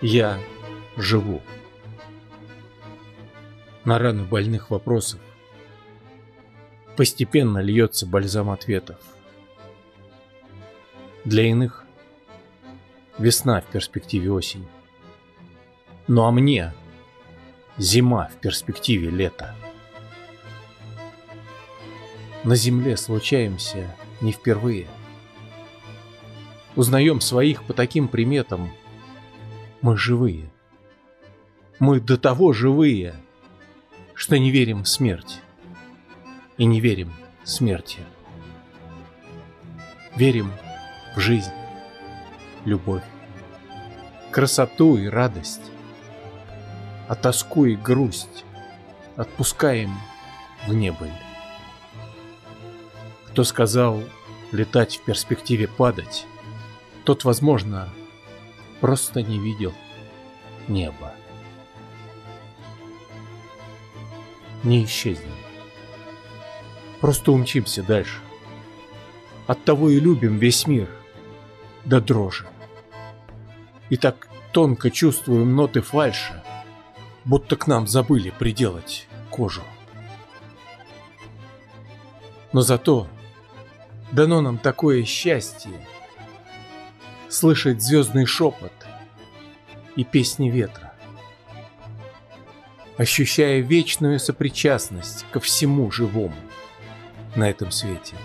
Я живу. На раны больных вопросов постепенно льется бальзам ответов. Для иных весна в перспективе осень. Ну а мне зима в перспективе лета. На земле случаемся не впервые. Узнаем своих по таким приметам. Мы живые. Мы до того живые, что не верим в смерть. И не верим смерти. Верим в жизнь, любовь, красоту и радость, а тоску и грусть отпускаем в небыль. Кто сказал летать в перспективе падать, тот, возможно, просто не видел неба. Не исчезнем. Просто умчимся дальше. Оттого и любим весь мир до дрожи. И так тонко чувствуем ноты фальши, будто к нам забыли приделать кожу. Но зато Дано нам такое счастье Слышать звездный шепот и песни ветра, Ощущая вечную сопричастность ко всему живому на этом свете.